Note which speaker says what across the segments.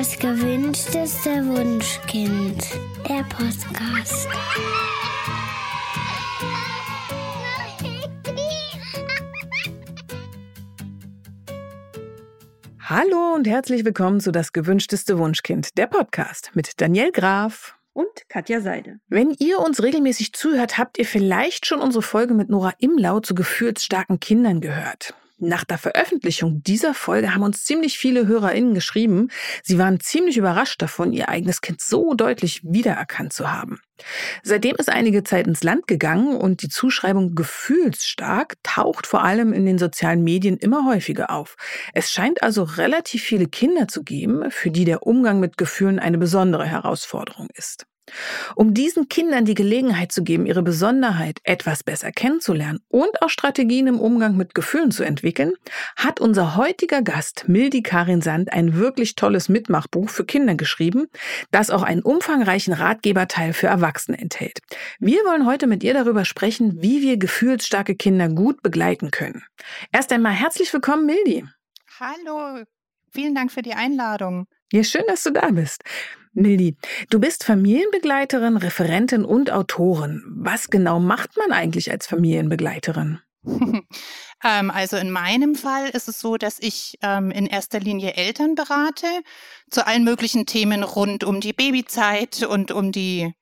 Speaker 1: Das gewünschteste Wunschkind. Der Podcast.
Speaker 2: Hallo und herzlich willkommen zu Das gewünschteste Wunschkind, der Podcast mit Daniel Graf
Speaker 3: und Katja Seide.
Speaker 2: Wenn ihr uns regelmäßig zuhört, habt ihr vielleicht schon unsere Folge mit Nora Imlau zu gefühlsstarken Kindern gehört. Nach der Veröffentlichung dieser Folge haben uns ziemlich viele HörerInnen geschrieben, sie waren ziemlich überrascht davon, ihr eigenes Kind so deutlich wiedererkannt zu haben. Seitdem ist einige Zeit ins Land gegangen und die Zuschreibung gefühlsstark taucht vor allem in den sozialen Medien immer häufiger auf. Es scheint also relativ viele Kinder zu geben, für die der Umgang mit Gefühlen eine besondere Herausforderung ist. Um diesen Kindern die Gelegenheit zu geben, ihre Besonderheit etwas besser kennenzulernen und auch Strategien im Umgang mit Gefühlen zu entwickeln, hat unser heutiger Gast Mildi Karin Sand ein wirklich tolles Mitmachbuch für Kinder geschrieben, das auch einen umfangreichen Ratgeberteil für Erwachsene enthält. Wir wollen heute mit ihr darüber sprechen, wie wir gefühlsstarke Kinder gut begleiten können. Erst einmal herzlich willkommen, Mildi.
Speaker 4: Hallo, vielen Dank für die Einladung.
Speaker 2: Ja, schön, dass du da bist. Mildi, du bist Familienbegleiterin, Referentin und Autorin. Was genau macht man eigentlich als Familienbegleiterin?
Speaker 4: ähm, also in meinem Fall ist es so, dass ich ähm, in erster Linie Eltern berate zu allen möglichen Themen rund um die Babyzeit und um die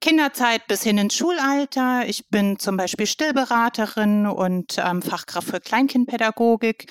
Speaker 4: Kinderzeit bis hin ins Schulalter. Ich bin zum Beispiel Stillberaterin und ähm, Fachkraft für Kleinkindpädagogik.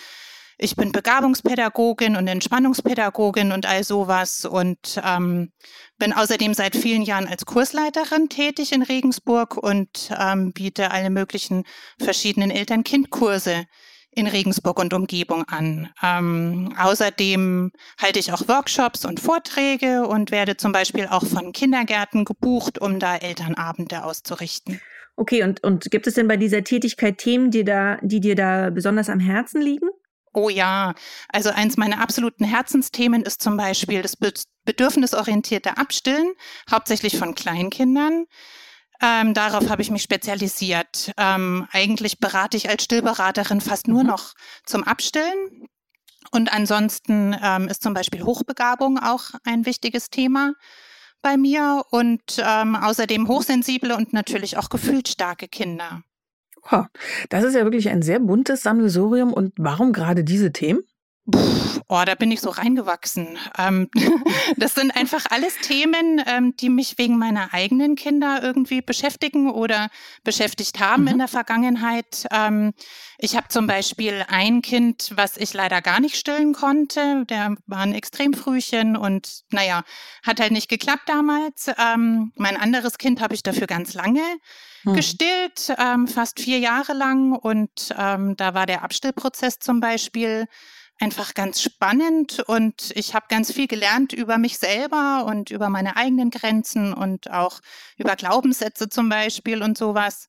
Speaker 4: Ich bin Begabungspädagogin und Entspannungspädagogin und all sowas und ähm, bin außerdem seit vielen Jahren als Kursleiterin tätig in Regensburg und ähm, biete alle möglichen verschiedenen Eltern-Kind-Kurse in Regensburg und Umgebung an. Ähm, außerdem halte ich auch Workshops und Vorträge und werde zum Beispiel auch von Kindergärten gebucht, um da Elternabende auszurichten.
Speaker 3: Okay, und, und gibt es denn bei dieser Tätigkeit Themen, die, da, die dir da besonders am Herzen liegen?
Speaker 4: Oh ja, also eins meiner absoluten Herzensthemen ist zum Beispiel das bedürfnisorientierte Abstillen, hauptsächlich von Kleinkindern. Ähm, darauf habe ich mich spezialisiert. Ähm, eigentlich berate ich als Stillberaterin fast nur mhm. noch zum Abstillen. Und ansonsten ähm, ist zum Beispiel Hochbegabung auch ein wichtiges Thema bei mir und ähm, außerdem hochsensible und natürlich auch gefühlsstarke Kinder.
Speaker 2: Das ist ja wirklich ein sehr buntes Sammelsurium. Und warum gerade diese Themen?
Speaker 4: Puh, oh, da bin ich so reingewachsen. Ähm, das sind einfach alles Themen, ähm, die mich wegen meiner eigenen Kinder irgendwie beschäftigen oder beschäftigt haben mhm. in der Vergangenheit. Ähm, ich habe zum Beispiel ein Kind, was ich leider gar nicht stillen konnte. Der war ein Extremfrühchen und naja, hat halt nicht geklappt damals. Ähm, mein anderes Kind habe ich dafür ganz lange hm. gestillt, ähm, fast vier Jahre lang. Und ähm, da war der Abstillprozess zum Beispiel einfach ganz spannend und ich habe ganz viel gelernt über mich selber und über meine eigenen Grenzen und auch über Glaubenssätze zum Beispiel und sowas.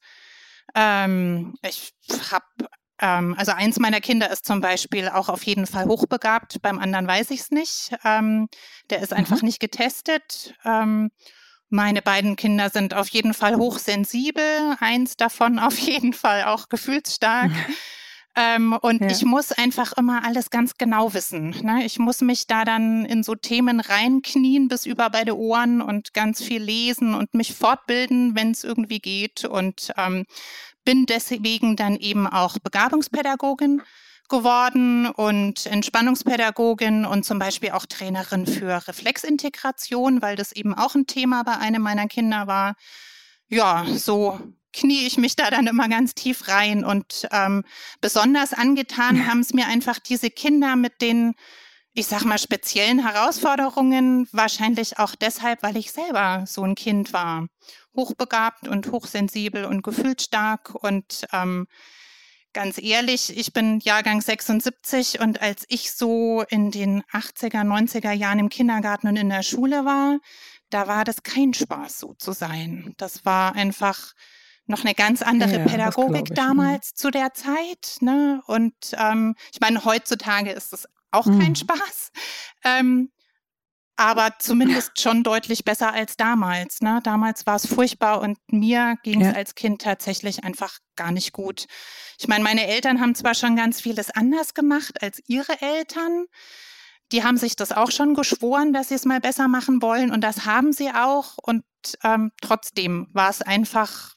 Speaker 4: Ähm, ich habe ähm, also eins meiner Kinder ist zum Beispiel auch auf jeden Fall hochbegabt, beim anderen weiß ich es nicht. Ähm, der ist einfach mhm. nicht getestet. Ähm, meine beiden Kinder sind auf jeden Fall hochsensibel, eins davon auf jeden Fall auch gefühlsstark. Ähm, und ja. ich muss einfach immer alles ganz genau wissen. Ne? Ich muss mich da dann in so Themen reinknien bis über beide Ohren und ganz viel lesen und mich fortbilden, wenn es irgendwie geht. Und ähm, bin deswegen dann eben auch Begabungspädagogin geworden und Entspannungspädagogin und zum Beispiel auch Trainerin für Reflexintegration, weil das eben auch ein Thema bei einem meiner Kinder war. Ja, so knie ich mich da dann immer ganz tief rein und ähm, besonders angetan haben es mir einfach diese Kinder mit den, ich sag mal, speziellen Herausforderungen, wahrscheinlich auch deshalb, weil ich selber so ein Kind war. Hochbegabt und hochsensibel und gefühlsstark und ähm, ganz ehrlich, ich bin Jahrgang 76 und als ich so in den 80er, 90er Jahren im Kindergarten und in der Schule war, da war das kein Spaß, so zu sein. Das war einfach noch eine ganz andere ja, Pädagogik mhm. damals zu der Zeit. Ne? Und ähm, ich meine, heutzutage ist es auch mhm. kein Spaß. Ähm, aber zumindest schon deutlich besser als damals. Ne? Damals war es furchtbar und mir ging es ja. als Kind tatsächlich einfach gar nicht gut. Ich meine, meine Eltern haben zwar schon ganz vieles anders gemacht als ihre Eltern. die haben sich das auch schon geschworen, dass sie es mal besser machen wollen und das haben sie auch und ähm, trotzdem war es einfach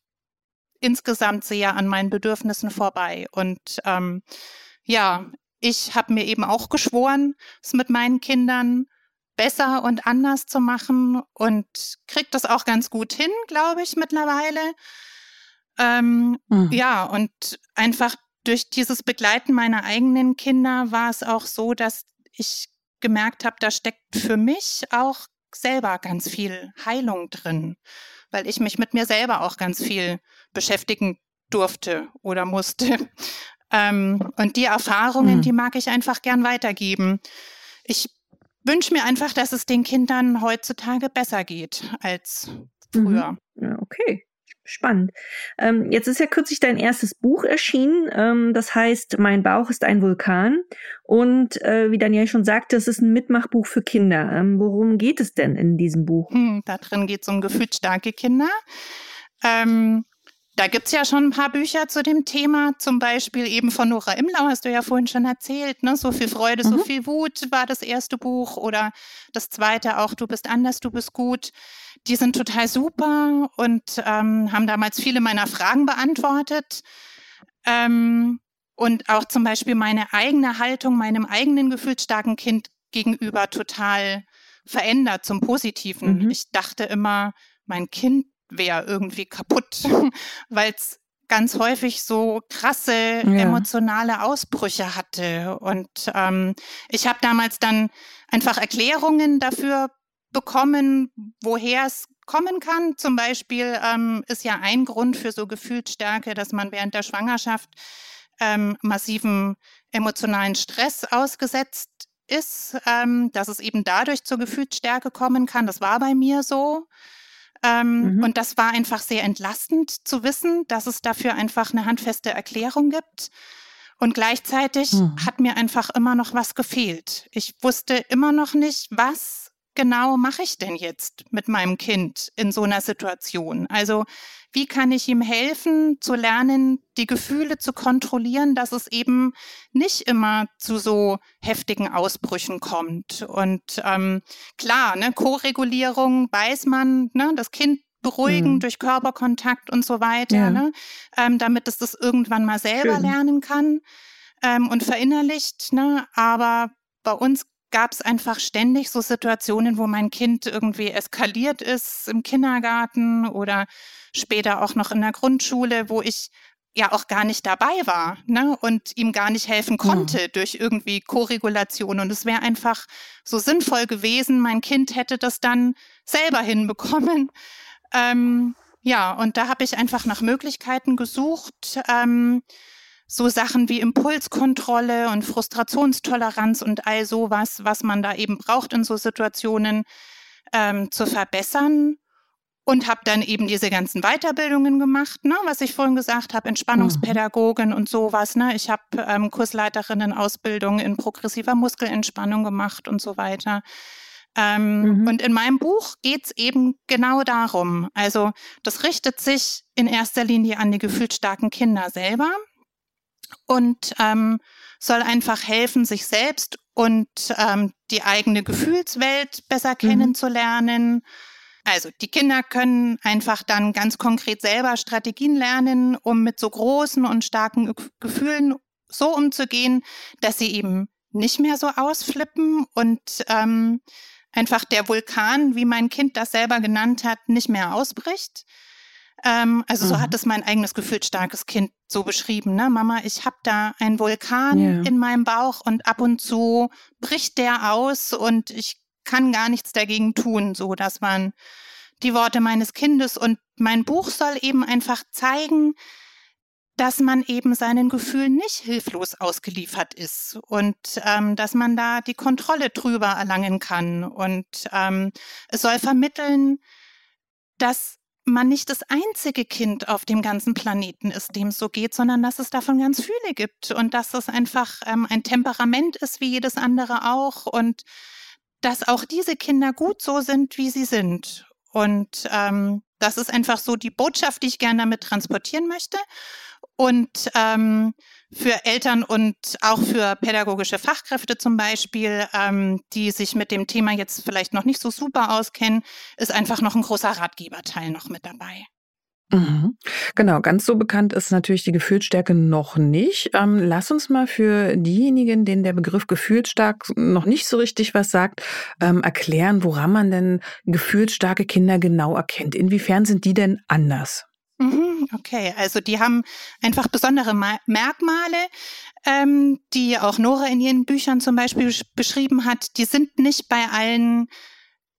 Speaker 4: insgesamt sehr an meinen Bedürfnissen vorbei und ähm, ja, ich habe mir eben auch geschworen, es mit meinen Kindern besser und anders zu machen und kriege das auch ganz gut hin, glaube ich, mittlerweile. Ähm, mhm. Ja, und einfach durch dieses Begleiten meiner eigenen Kinder war es auch so, dass ich gemerkt habe, da steckt für mich auch selber ganz viel Heilung drin, weil ich mich mit mir selber auch ganz viel beschäftigen durfte oder musste. Ähm, und die Erfahrungen, mhm. die mag ich einfach gern weitergeben. Ich wünsche mir einfach, dass es den Kindern heutzutage besser geht als früher.
Speaker 3: Mhm. Ja, okay. Spannend. Ähm, jetzt ist ja kürzlich dein erstes Buch erschienen. Ähm, das heißt, Mein Bauch ist ein Vulkan. Und äh, wie Daniel schon sagte, es ist ein Mitmachbuch für Kinder. Ähm, worum geht es denn in diesem Buch?
Speaker 4: Hm, da drin geht es um gefühlsstarke Kinder. Ähm, da gibt es ja schon ein paar Bücher zu dem Thema, zum Beispiel eben von Nora Imlau, hast du ja vorhin schon erzählt. Ne? So viel Freude, mhm. so viel Wut war das erste Buch oder das zweite auch Du bist anders, du bist gut. Die sind total super und ähm, haben damals viele meiner Fragen beantwortet. Ähm, und auch zum Beispiel meine eigene Haltung meinem eigenen gefühlsstarken Kind gegenüber total verändert zum Positiven. Mhm. Ich dachte immer, mein Kind wäre irgendwie kaputt, weil es ganz häufig so krasse ja. emotionale Ausbrüche hatte. Und ähm, ich habe damals dann einfach Erklärungen dafür bekommen, woher es kommen kann. Zum Beispiel ähm, ist ja ein Grund für so Gefühlsstärke, dass man während der Schwangerschaft ähm, massiven emotionalen Stress ausgesetzt ist, ähm, dass es eben dadurch zur Gefühlsstärke kommen kann. Das war bei mir so. Ähm, mhm. Und das war einfach sehr entlastend zu wissen, dass es dafür einfach eine handfeste Erklärung gibt. Und gleichzeitig mhm. hat mir einfach immer noch was gefehlt. Ich wusste immer noch nicht, was genau mache ich denn jetzt mit meinem Kind in so einer Situation? Also wie kann ich ihm helfen zu lernen, die Gefühle zu kontrollieren, dass es eben nicht immer zu so heftigen Ausbrüchen kommt? Und ähm, klar, ne, Co-Regulierung weiß man, ne, das Kind beruhigen mhm. durch Körperkontakt und so weiter, ja. ne, ähm, damit es das irgendwann mal selber Schön. lernen kann ähm, und verinnerlicht. Ne, aber bei uns gab es einfach ständig so Situationen, wo mein Kind irgendwie eskaliert ist im Kindergarten oder später auch noch in der Grundschule, wo ich ja auch gar nicht dabei war ne? und ihm gar nicht helfen konnte ja. durch irgendwie Koregulation. Und es wäre einfach so sinnvoll gewesen, mein Kind hätte das dann selber hinbekommen. Ähm, ja, und da habe ich einfach nach Möglichkeiten gesucht. Ähm, so Sachen wie Impulskontrolle und Frustrationstoleranz und all sowas, was man da eben braucht in so Situationen, ähm, zu verbessern. Und habe dann eben diese ganzen Weiterbildungen gemacht, ne, was ich vorhin gesagt habe, Entspannungspädagogin mhm. und sowas. Ne. Ich habe ähm, Kursleiterinnen-Ausbildung in progressiver Muskelentspannung gemacht und so weiter. Ähm, mhm. Und in meinem Buch geht es eben genau darum. Also das richtet sich in erster Linie an die gefühlsstarken Kinder selber und ähm, soll einfach helfen, sich selbst und ähm, die eigene Gefühlswelt besser mhm. kennenzulernen. Also die Kinder können einfach dann ganz konkret selber Strategien lernen, um mit so großen und starken Gefühlen so umzugehen, dass sie eben nicht mehr so ausflippen und ähm, einfach der Vulkan, wie mein Kind das selber genannt hat, nicht mehr ausbricht. Ähm, also mhm. so hat es mein eigenes gefühlsstarkes Kind so beschrieben. Ne? Mama, ich habe da einen Vulkan yeah. in meinem Bauch und ab und zu bricht der aus und ich kann gar nichts dagegen tun. So, das waren die Worte meines Kindes. Und mein Buch soll eben einfach zeigen, dass man eben seinen Gefühlen nicht hilflos ausgeliefert ist und ähm, dass man da die Kontrolle drüber erlangen kann. Und ähm, es soll vermitteln, dass man nicht das einzige Kind auf dem ganzen Planeten ist, dem es so geht, sondern dass es davon ganz viele gibt und dass es einfach ähm, ein Temperament ist wie jedes andere auch und dass auch diese Kinder gut so sind, wie sie sind. Und ähm, das ist einfach so die Botschaft, die ich gerne damit transportieren möchte. Und ähm, für Eltern und auch für pädagogische Fachkräfte zum Beispiel, ähm, die sich mit dem Thema jetzt vielleicht noch nicht so super auskennen, ist einfach noch ein großer Ratgeberteil noch mit dabei.
Speaker 2: Mhm. Genau, ganz so bekannt ist natürlich die Gefühlsstärke noch nicht. Ähm, lass uns mal für diejenigen, denen der Begriff gefühlsstark noch nicht so richtig was sagt, ähm, erklären, woran man denn gefühlsstarke Kinder genau erkennt. Inwiefern sind die denn anders?
Speaker 4: Okay, also die haben einfach besondere Merkmale, ähm, die auch Nora in ihren Büchern zum Beispiel beschrieben hat. Die sind nicht bei allen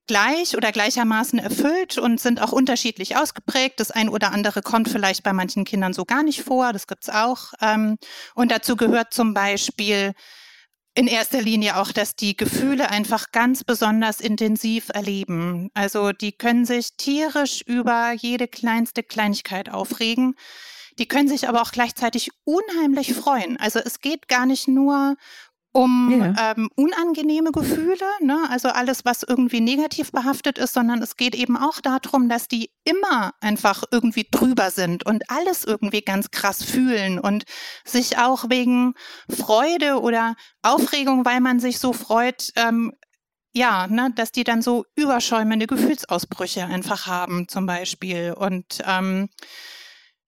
Speaker 4: gleich oder gleichermaßen erfüllt und sind auch unterschiedlich ausgeprägt. Das ein oder andere kommt vielleicht bei manchen Kindern so gar nicht vor, das gibt's auch. Ähm, und dazu gehört zum Beispiel in erster Linie auch, dass die Gefühle einfach ganz besonders intensiv erleben. Also die können sich tierisch über jede kleinste Kleinigkeit aufregen. Die können sich aber auch gleichzeitig unheimlich freuen. Also es geht gar nicht nur um ja. ähm, unangenehme Gefühle, ne? also alles, was irgendwie negativ behaftet ist, sondern es geht eben auch darum, dass die immer einfach irgendwie drüber sind und alles irgendwie ganz krass fühlen und sich auch wegen Freude oder Aufregung, weil man sich so freut, ähm, ja, ne, dass die dann so überschäumende Gefühlsausbrüche einfach haben, zum Beispiel. Und ähm,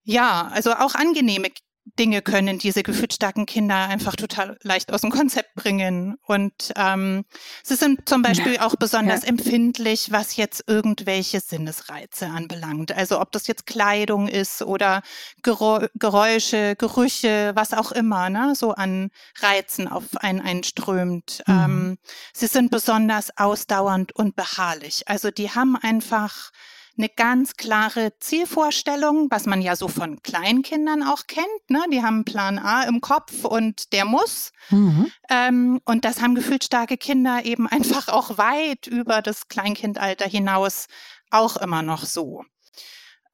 Speaker 4: ja, also auch angenehme Dinge können diese gefühlsstarken Kinder einfach total leicht aus dem Konzept bringen. Und ähm, sie sind zum Beispiel ja. auch besonders ja. empfindlich, was jetzt irgendwelche Sinnesreize anbelangt. Also ob das jetzt Kleidung ist oder Geräusche, Gerüche, was auch immer, ne, so an Reizen auf einen einströmt. Mhm. Ähm, sie sind besonders ausdauernd und beharrlich. Also die haben einfach eine ganz klare Zielvorstellung, was man ja so von Kleinkindern auch kennt. Ne? Die haben Plan A im Kopf und der muss. Mhm. Ähm, und das haben gefühlsstarke Kinder eben einfach auch weit über das Kleinkindalter hinaus auch immer noch so.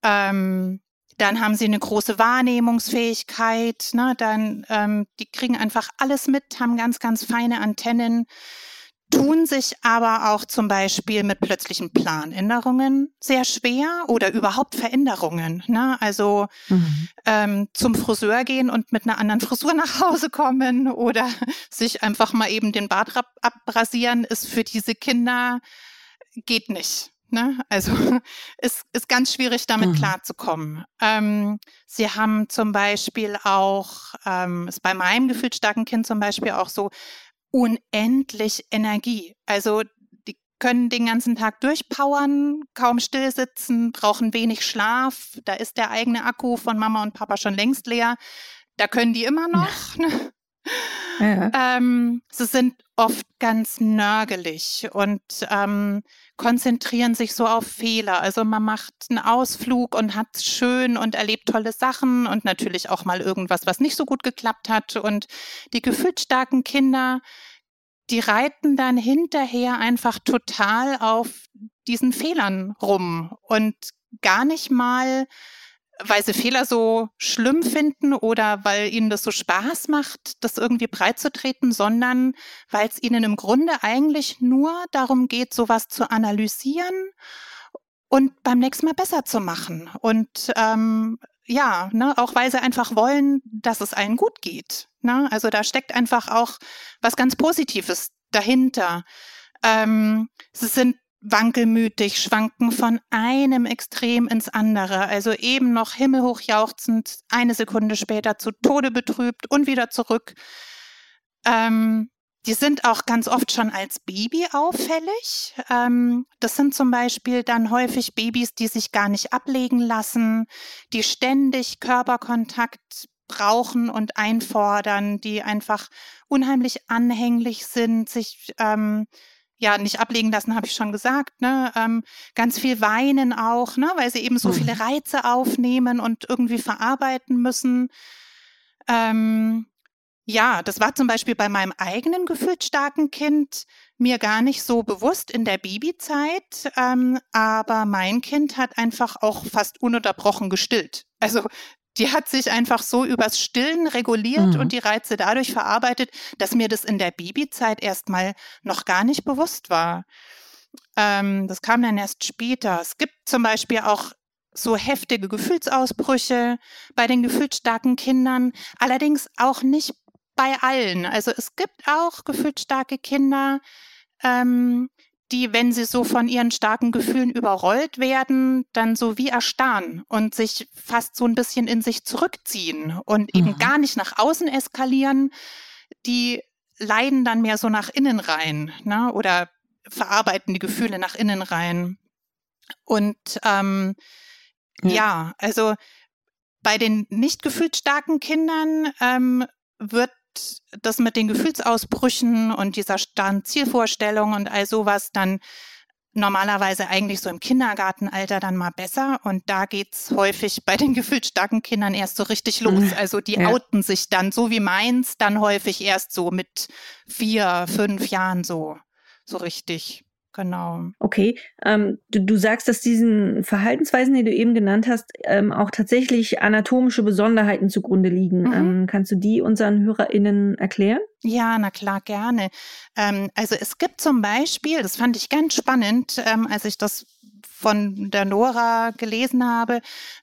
Speaker 4: Ähm, dann haben sie eine große Wahrnehmungsfähigkeit, ne? dann ähm, die kriegen einfach alles mit, haben ganz, ganz feine Antennen tun sich aber auch zum Beispiel mit plötzlichen Planänderungen sehr schwer oder überhaupt Veränderungen. Ne? Also mhm. ähm, zum Friseur gehen und mit einer anderen Frisur nach Hause kommen oder sich einfach mal eben den Bart abrasieren, ist für diese Kinder geht nicht. Ne? Also ist, ist ganz schwierig, damit mhm. klarzukommen. Ähm, sie haben zum Beispiel auch, ähm, ist bei meinem gefühlt starken Kind zum Beispiel auch so, unendlich Energie. Also die können den ganzen Tag durchpowern, kaum still sitzen, brauchen wenig Schlaf. Da ist der eigene Akku von Mama und Papa schon längst leer. Da können die immer noch. Ne? Ja. Ähm, sie sind oft ganz nörgelig und ähm, konzentrieren sich so auf Fehler. Also man macht einen Ausflug und hat schön und erlebt tolle Sachen und natürlich auch mal irgendwas, was nicht so gut geklappt hat. Und die gefühlsstarken Kinder, die reiten dann hinterher einfach total auf diesen Fehlern rum und gar nicht mal weil sie Fehler so schlimm finden oder weil ihnen das so Spaß macht, das irgendwie breit zu treten, sondern weil es ihnen im Grunde eigentlich nur darum geht, sowas zu analysieren und beim nächsten Mal besser zu machen. Und ähm, ja, ne, auch weil sie einfach wollen, dass es allen gut geht. Ne? Also da steckt einfach auch was ganz Positives dahinter. Ähm, sie sind wankelmütig, schwanken von einem Extrem ins andere. Also eben noch himmelhoch jauchzend, eine Sekunde später zu Tode betrübt und wieder zurück. Ähm, die sind auch ganz oft schon als Baby auffällig. Ähm, das sind zum Beispiel dann häufig Babys, die sich gar nicht ablegen lassen, die ständig Körperkontakt brauchen und einfordern, die einfach unheimlich anhänglich sind, sich ähm, ja nicht ablegen lassen, habe ich schon gesagt, ne? Ähm, ganz viel weinen auch, ne? weil sie eben so mhm. viele Reize aufnehmen und irgendwie verarbeiten müssen. Ähm, ja, das war zum Beispiel bei meinem eigenen gefühlsstarken Kind mir gar nicht so bewusst in der Babyzeit, ähm, aber mein Kind hat einfach auch fast ununterbrochen gestillt. Also die hat sich einfach so übers Stillen reguliert mhm. und die Reize dadurch verarbeitet, dass mir das in der Babyzeit erstmal noch gar nicht bewusst war. Ähm, das kam dann erst später. Es gibt zum Beispiel auch so heftige Gefühlsausbrüche bei den gefühlsstarken Kindern, allerdings auch nicht bei allen. Also es gibt auch gefühlsstarke Kinder, ähm, die, wenn sie so von ihren starken Gefühlen überrollt werden, dann so wie erstarren und sich fast so ein bisschen in sich zurückziehen und eben mhm. gar nicht nach außen eskalieren. Die leiden dann mehr so nach innen rein ne? oder verarbeiten die Gefühle nach innen rein. Und ähm, ja. ja, also bei den nicht gefühlsstarken Kindern ähm, wird das mit den Gefühlsausbrüchen und dieser starren Zielvorstellung und all sowas dann normalerweise eigentlich so im Kindergartenalter dann mal besser. Und da geht's häufig bei den gefühlsstarken Kindern erst so richtig los. Mhm. Also die ja. outen sich dann, so wie meins, dann häufig erst so mit vier, fünf Jahren so, so richtig. Genau.
Speaker 3: Okay, ähm, du, du sagst, dass diesen Verhaltensweisen, die du eben genannt hast, ähm, auch tatsächlich anatomische Besonderheiten zugrunde liegen. Mhm. Ähm, kannst du die unseren HörerInnen erklären?
Speaker 4: Ja, na klar, gerne. Ähm, also es gibt zum Beispiel, das fand ich ganz spannend, ähm, als ich das von der Nora gelesen habe.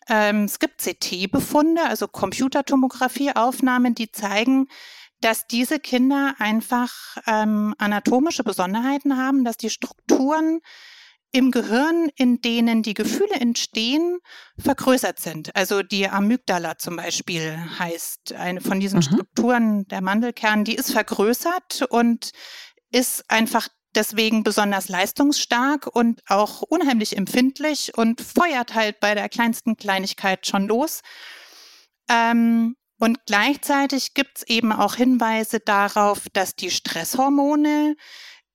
Speaker 4: Ähm, es gibt CT-Befunde, also Computertomographie-Aufnahmen, die zeigen, dass diese Kinder einfach ähm, anatomische Besonderheiten haben, dass die Strukturen im Gehirn, in denen die Gefühle entstehen, vergrößert sind. Also die Amygdala zum Beispiel heißt eine von diesen mhm. Strukturen der Mandelkern, die ist vergrößert und ist einfach deswegen besonders leistungsstark und auch unheimlich empfindlich und feuert halt bei der kleinsten Kleinigkeit schon los. Ähm, und gleichzeitig gibt es eben auch Hinweise darauf, dass die Stresshormone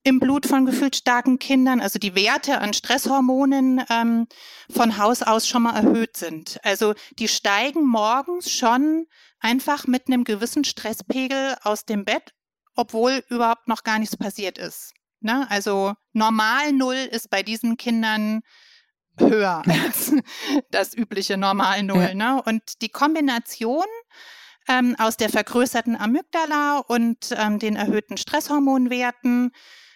Speaker 4: im Blut von gefühlsstarken Kindern, also die Werte an Stresshormonen ähm, von Haus aus schon mal erhöht sind. Also die steigen morgens schon einfach mit einem gewissen Stresspegel aus dem Bett, obwohl überhaupt noch gar nichts passiert ist. Ne? Also normal Null ist bei diesen Kindern höher als das übliche normal Null. Ja. Ne? Und die Kombination ähm, aus der vergrößerten Amygdala und ähm, den erhöhten Stresshormonwerten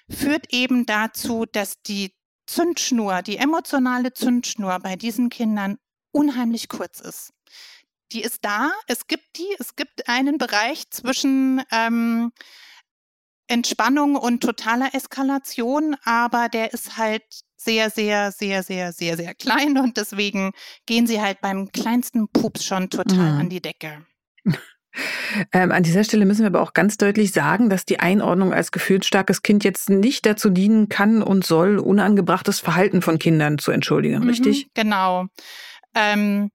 Speaker 4: führt eben dazu, dass die Zündschnur, die emotionale Zündschnur bei diesen Kindern unheimlich kurz ist. Die ist da, es gibt die, es gibt einen Bereich zwischen ähm, Entspannung und totaler Eskalation, aber der ist halt sehr, sehr, sehr, sehr, sehr, sehr klein und deswegen gehen sie halt beim kleinsten Pups schon total mhm. an die Decke.
Speaker 2: Ähm, an dieser Stelle müssen wir aber auch ganz deutlich sagen, dass die Einordnung als gefühlsstarkes Kind jetzt nicht dazu dienen kann und soll, unangebrachtes Verhalten von Kindern zu entschuldigen, mhm, richtig?
Speaker 4: Genau. Ähm,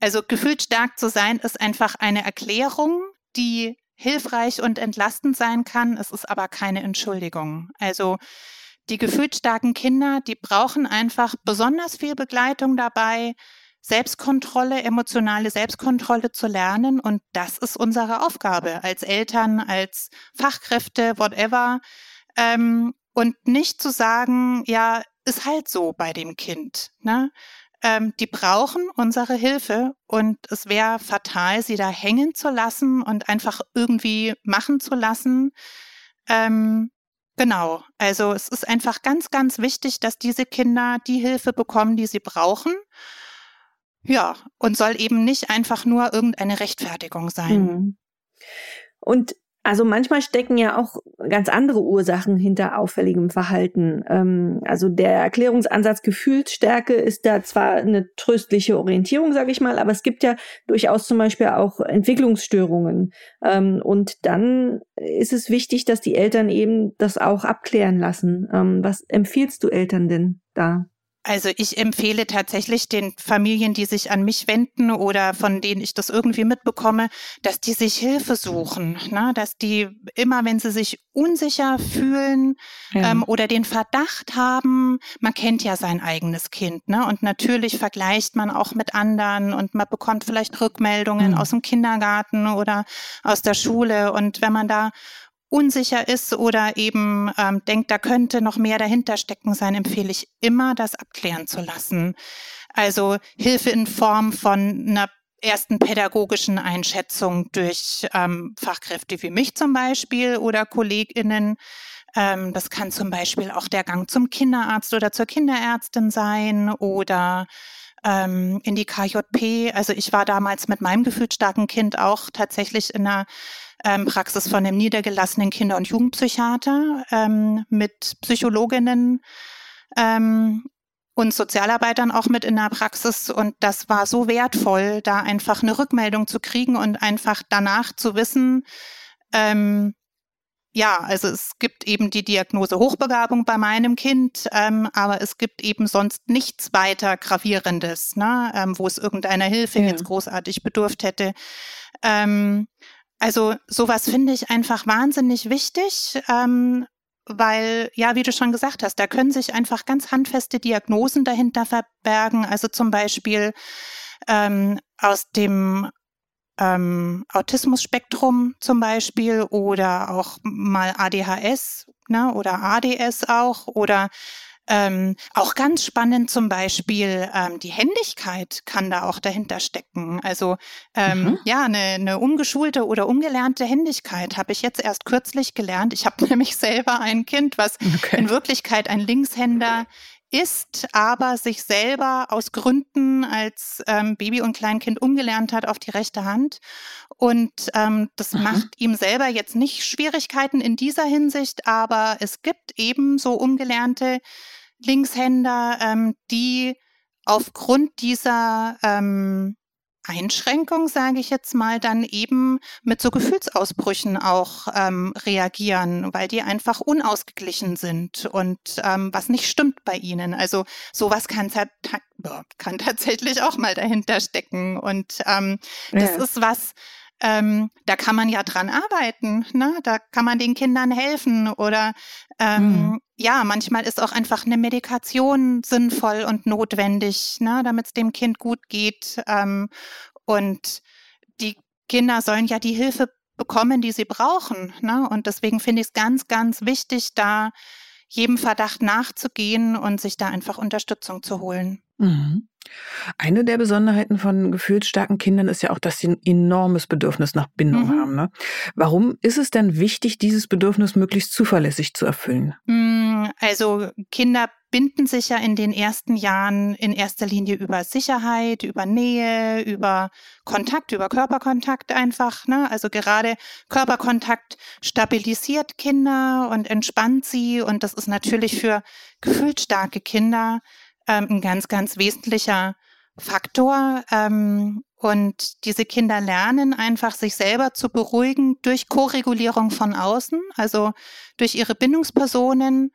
Speaker 4: also gefühlsstark zu sein ist einfach eine Erklärung, die hilfreich und entlastend sein kann. Es ist aber keine Entschuldigung. Also die gefühlsstarken Kinder, die brauchen einfach besonders viel Begleitung dabei, Selbstkontrolle, emotionale Selbstkontrolle zu lernen. Und das ist unsere Aufgabe als Eltern, als Fachkräfte, whatever. Ähm, und nicht zu sagen, ja, ist halt so bei dem Kind. Ne? Ähm, die brauchen unsere Hilfe und es wäre fatal, sie da hängen zu lassen und einfach irgendwie machen zu lassen. Ähm, genau, also es ist einfach ganz, ganz wichtig, dass diese Kinder die Hilfe bekommen, die sie brauchen. Ja, und soll eben nicht einfach nur irgendeine Rechtfertigung sein. Mhm.
Speaker 3: Und also manchmal stecken ja auch ganz andere Ursachen hinter auffälligem Verhalten. Ähm, also der Erklärungsansatz Gefühlsstärke ist da zwar eine tröstliche Orientierung, sage ich mal, aber es gibt ja durchaus zum Beispiel auch Entwicklungsstörungen. Ähm, und dann ist es wichtig, dass die Eltern eben das auch abklären lassen. Ähm, was empfiehlst du Eltern denn da?
Speaker 4: Also ich empfehle tatsächlich den Familien, die sich an mich wenden oder von denen ich das irgendwie mitbekomme, dass die sich Hilfe suchen, ne? dass die immer, wenn sie sich unsicher fühlen ja. ähm, oder den Verdacht haben, man kennt ja sein eigenes Kind, ne? Und natürlich vergleicht man auch mit anderen und man bekommt vielleicht Rückmeldungen mhm. aus dem Kindergarten oder aus der Schule und wenn man da unsicher ist oder eben ähm, denkt, da könnte noch mehr dahinter stecken sein, empfehle ich immer, das abklären zu lassen. Also Hilfe in Form von einer ersten pädagogischen Einschätzung durch ähm, Fachkräfte wie mich zum Beispiel oder KollegInnen. Ähm, das kann zum Beispiel auch der Gang zum Kinderarzt oder zur Kinderärztin sein oder ähm, in die KJP. Also ich war damals mit meinem gefühlsstarken Kind auch tatsächlich in einer ähm, Praxis von einem niedergelassenen Kinder- und Jugendpsychiater ähm, mit Psychologinnen ähm, und Sozialarbeitern auch mit in der Praxis. Und das war so wertvoll, da einfach eine Rückmeldung zu kriegen und einfach danach zu wissen, ähm, ja, also es gibt eben die Diagnose Hochbegabung bei meinem Kind, ähm, aber es gibt eben sonst nichts weiter Gravierendes, ne, ähm, wo es irgendeiner Hilfe ja. jetzt großartig bedurft hätte. Ähm, also sowas finde ich einfach wahnsinnig wichtig, ähm, weil, ja, wie du schon gesagt hast, da können sich einfach ganz handfeste Diagnosen dahinter verbergen. Also zum Beispiel ähm, aus dem ähm, Autismus-Spektrum zum Beispiel oder auch mal ADHS ne, oder ADS auch oder ähm, auch ganz spannend zum Beispiel ähm, die Händigkeit kann da auch dahinter stecken. Also ähm, mhm. ja, eine, eine umgeschulte oder umgelernte Händigkeit habe ich jetzt erst kürzlich gelernt. Ich habe nämlich selber ein Kind, was okay. in Wirklichkeit ein Linkshänder ist, aber sich selber aus Gründen als ähm, Baby und Kleinkind umgelernt hat auf die rechte Hand. Und ähm, das Aha. macht ihm selber jetzt nicht Schwierigkeiten in dieser Hinsicht, aber es gibt eben so umgelernte Linkshänder, ähm, die aufgrund dieser ähm, Einschränkung, sage ich jetzt mal, dann eben mit so Gefühlsausbrüchen auch ähm, reagieren, weil die einfach unausgeglichen sind und ähm, was nicht stimmt bei ihnen. Also sowas kann, kann tatsächlich auch mal dahinter stecken. Und ähm, das ja. ist was, ähm, da kann man ja dran arbeiten, ne? da kann man den Kindern helfen oder ähm, mhm. Ja, manchmal ist auch einfach eine Medikation sinnvoll und notwendig, ne? damit es dem Kind gut geht. Ähm, und die Kinder sollen ja die Hilfe bekommen, die sie brauchen. Ne? Und deswegen finde ich es ganz, ganz wichtig, da jedem Verdacht nachzugehen und sich da einfach Unterstützung zu holen.
Speaker 2: Mhm. Eine der Besonderheiten von gefühlsstarken Kindern ist ja auch, dass sie ein enormes Bedürfnis nach Bindung mhm. haben. Ne? Warum ist es denn wichtig, dieses Bedürfnis möglichst zuverlässig zu erfüllen?
Speaker 4: Mm, also Kinder binden sich ja in den ersten Jahren in erster Linie über Sicherheit, über Nähe, über Kontakt, über Körperkontakt einfach. Ne? Also gerade Körperkontakt stabilisiert Kinder und entspannt sie. Und das ist natürlich für gefühlsstarke Kinder ähm, ein ganz, ganz wesentlicher Faktor. Ähm, und diese Kinder lernen einfach, sich selber zu beruhigen durch Koregulierung von außen, also durch ihre Bindungspersonen.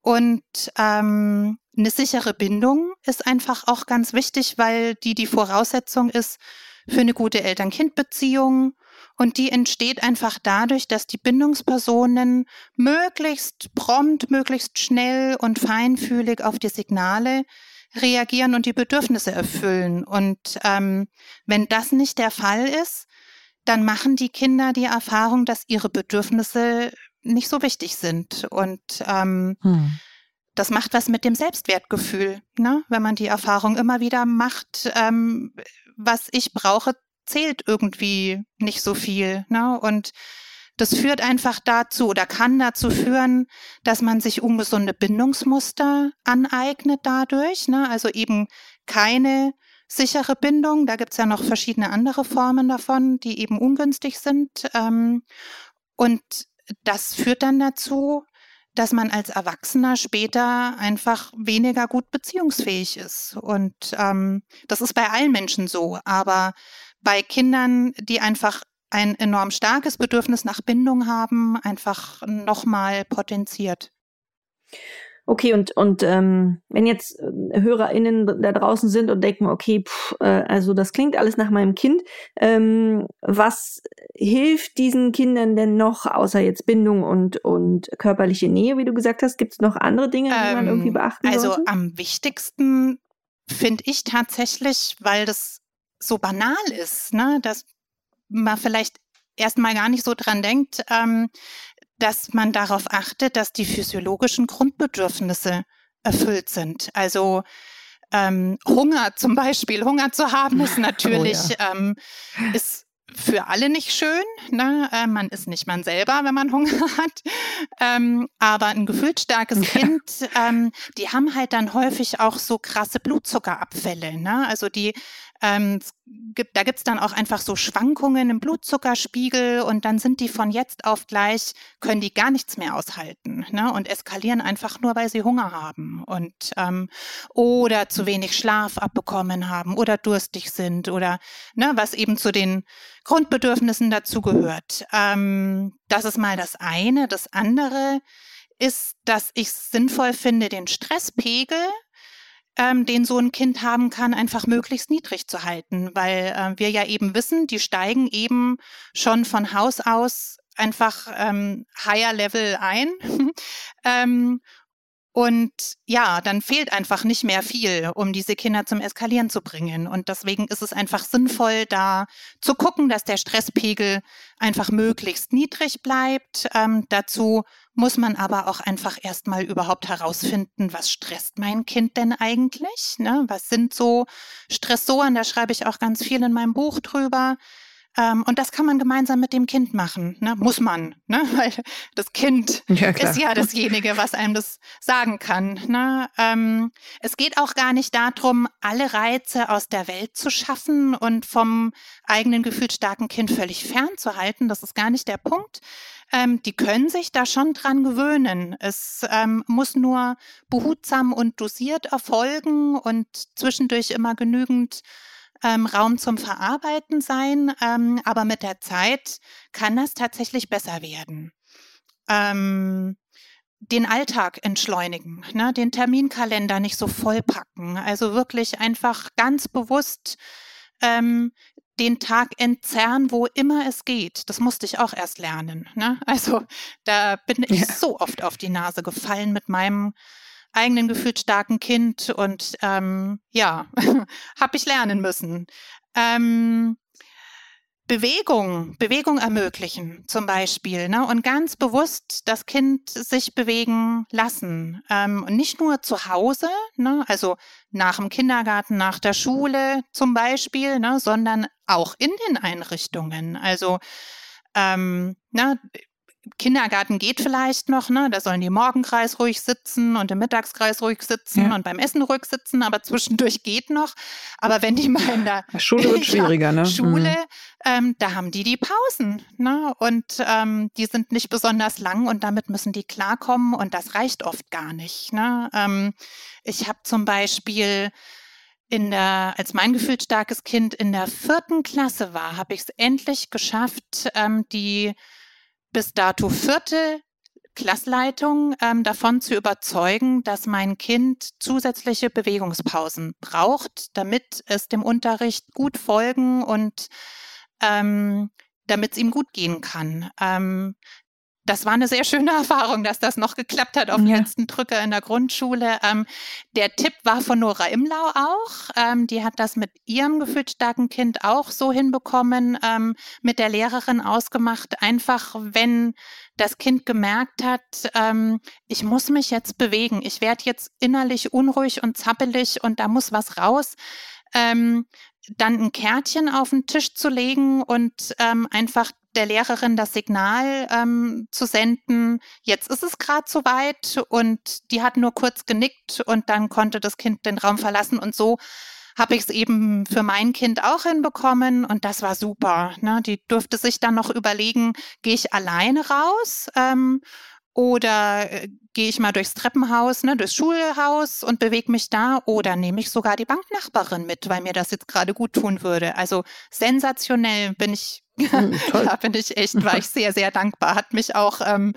Speaker 4: Und ähm, eine sichere Bindung ist einfach auch ganz wichtig, weil die die Voraussetzung ist für eine gute Eltern-Kind-Beziehung. Und die entsteht einfach dadurch, dass die Bindungspersonen möglichst prompt, möglichst schnell und feinfühlig auf die Signale reagieren und die Bedürfnisse erfüllen. Und ähm, wenn das nicht der Fall ist, dann machen die Kinder die Erfahrung, dass ihre Bedürfnisse nicht so wichtig sind. Und ähm, hm. das macht was mit dem Selbstwertgefühl, ne? wenn man die Erfahrung immer wieder macht, ähm, was ich brauche, zählt irgendwie nicht so viel. Ne? Und das führt einfach dazu oder kann dazu führen, dass man sich ungesunde Bindungsmuster aneignet dadurch. Ne? Also eben keine sichere Bindung. Da gibt es ja noch verschiedene andere Formen davon, die eben ungünstig sind. Ähm, und das führt dann dazu, dass man als Erwachsener später einfach weniger gut beziehungsfähig ist. Und ähm, das ist bei allen Menschen so. Aber bei Kindern, die einfach ein enorm starkes Bedürfnis nach Bindung haben, einfach nochmal potenziert.
Speaker 3: Okay, und, und ähm, wenn jetzt äh, HörerInnen da draußen sind und denken, okay, pff, äh, also das klingt alles nach meinem Kind, ähm, was hilft diesen Kindern denn noch, außer jetzt Bindung und, und körperliche Nähe, wie du gesagt hast? Gibt es noch andere Dinge, die ähm, man irgendwie beachten
Speaker 4: also
Speaker 3: sollte?
Speaker 4: Also am wichtigsten finde ich tatsächlich, weil das so banal ist, ne? dass man vielleicht erstmal gar nicht so dran denkt, ähm, dass man darauf achtet, dass die physiologischen Grundbedürfnisse erfüllt sind. Also ähm, Hunger zum Beispiel, Hunger zu haben ist natürlich, oh ja. ähm, ist für alle nicht schön. Ne? Äh, man ist nicht man selber, wenn man Hunger hat. Ähm, aber ein gefühlsstarkes Kind, ähm, die haben halt dann häufig auch so krasse Blutzuckerabfälle. Ne? Also die ähm, gibt, da gibt's dann auch einfach so Schwankungen im Blutzuckerspiegel und dann sind die von jetzt auf gleich, können die gar nichts mehr aushalten ne? und eskalieren einfach nur, weil sie Hunger haben und ähm, oder zu wenig Schlaf abbekommen haben oder durstig sind oder ne, was eben zu den Grundbedürfnissen dazugehört. Ähm, das ist mal das eine. Das andere ist, dass ich sinnvoll finde, den Stresspegel ähm, den so ein Kind haben kann, einfach möglichst niedrig zu halten, weil äh, wir ja eben wissen, die steigen eben schon von Haus aus einfach ähm, higher Level ein. ähm, und ja, dann fehlt einfach nicht mehr viel, um diese Kinder zum Eskalieren zu bringen. Und deswegen ist es einfach sinnvoll, da zu gucken, dass der Stresspegel einfach möglichst niedrig bleibt. Ähm, dazu muss man aber auch einfach erstmal überhaupt herausfinden, was stresst mein Kind denn eigentlich? Ne? Was sind so Stressoren? Da schreibe ich auch ganz viel in meinem Buch drüber. Ähm, und das kann man gemeinsam mit dem Kind machen. Ne? Muss man, ne? weil das Kind ja, ist ja dasjenige, was einem das sagen kann. Ne? Ähm, es geht auch gar nicht darum, alle Reize aus der Welt zu schaffen und vom eigenen gefühlsstarken Kind völlig fernzuhalten. Das ist gar nicht der Punkt. Ähm, die können sich da schon dran gewöhnen. Es ähm, muss nur behutsam und dosiert erfolgen und zwischendurch immer genügend ähm, Raum zum Verarbeiten sein, ähm, aber mit der Zeit kann das tatsächlich besser werden. Ähm, den Alltag entschleunigen, ne, den Terminkalender nicht so vollpacken, also wirklich einfach ganz bewusst ähm, den Tag entzerren, wo immer es geht. Das musste ich auch erst lernen. Ne? Also da bin ich ja. so oft auf die Nase gefallen mit meinem eigenen gefühlsstarken Kind und ähm, ja, habe ich lernen müssen. Ähm, Bewegung, Bewegung ermöglichen zum Beispiel ne? und ganz bewusst das Kind sich bewegen lassen. Ähm, und nicht nur zu Hause, ne? also nach dem Kindergarten, nach der Schule zum Beispiel, ne? sondern auch in den Einrichtungen. Also ähm, ne, Kindergarten geht vielleicht noch, ne? Da sollen die im Morgenkreis ruhig sitzen und im Mittagskreis ruhig sitzen ja. und beim Essen ruhig sitzen, aber zwischendurch geht noch. Aber wenn die mal in der
Speaker 2: Schule wird schwieriger, ne?
Speaker 4: Schule, mhm. ähm, da haben die die Pausen, ne? Und ähm, die sind nicht besonders lang und damit müssen die klarkommen und das reicht oft gar nicht. Ne? Ähm, ich habe zum Beispiel in der, als mein gefühlsstarkes Kind in der vierten Klasse war, habe ich es endlich geschafft, ähm, die bis dato vierte Klassleitung ähm, davon zu überzeugen, dass mein Kind zusätzliche Bewegungspausen braucht, damit es dem Unterricht gut folgen und ähm, damit es ihm gut gehen kann. Ähm, das war eine sehr schöne Erfahrung, dass das noch geklappt hat auf den ja. letzten Drücker in der Grundschule. Ähm, der Tipp war von Nora Imlau auch. Ähm, die hat das mit ihrem gefühlt starken Kind auch so hinbekommen, ähm, mit der Lehrerin ausgemacht. Einfach, wenn das Kind gemerkt hat, ähm, ich muss mich jetzt bewegen, ich werde jetzt innerlich unruhig und zappelig und da muss was raus. Ähm, dann ein Kärtchen auf den Tisch zu legen und ähm, einfach der Lehrerin das Signal ähm, zu senden, jetzt ist es gerade soweit und die hat nur kurz genickt und dann konnte das Kind den Raum verlassen und so habe ich es eben für mein Kind auch hinbekommen und das war super. Ne? Die durfte sich dann noch überlegen, gehe ich alleine raus ähm, oder äh, gehe ich mal durchs Treppenhaus, ne, durchs Schulhaus und bewege mich da oder nehme ich sogar die Banknachbarin mit, weil mir das jetzt gerade gut tun würde. Also sensationell bin ich, hm, da bin ich echt, war ich sehr, sehr dankbar. Hat mich auch ähm,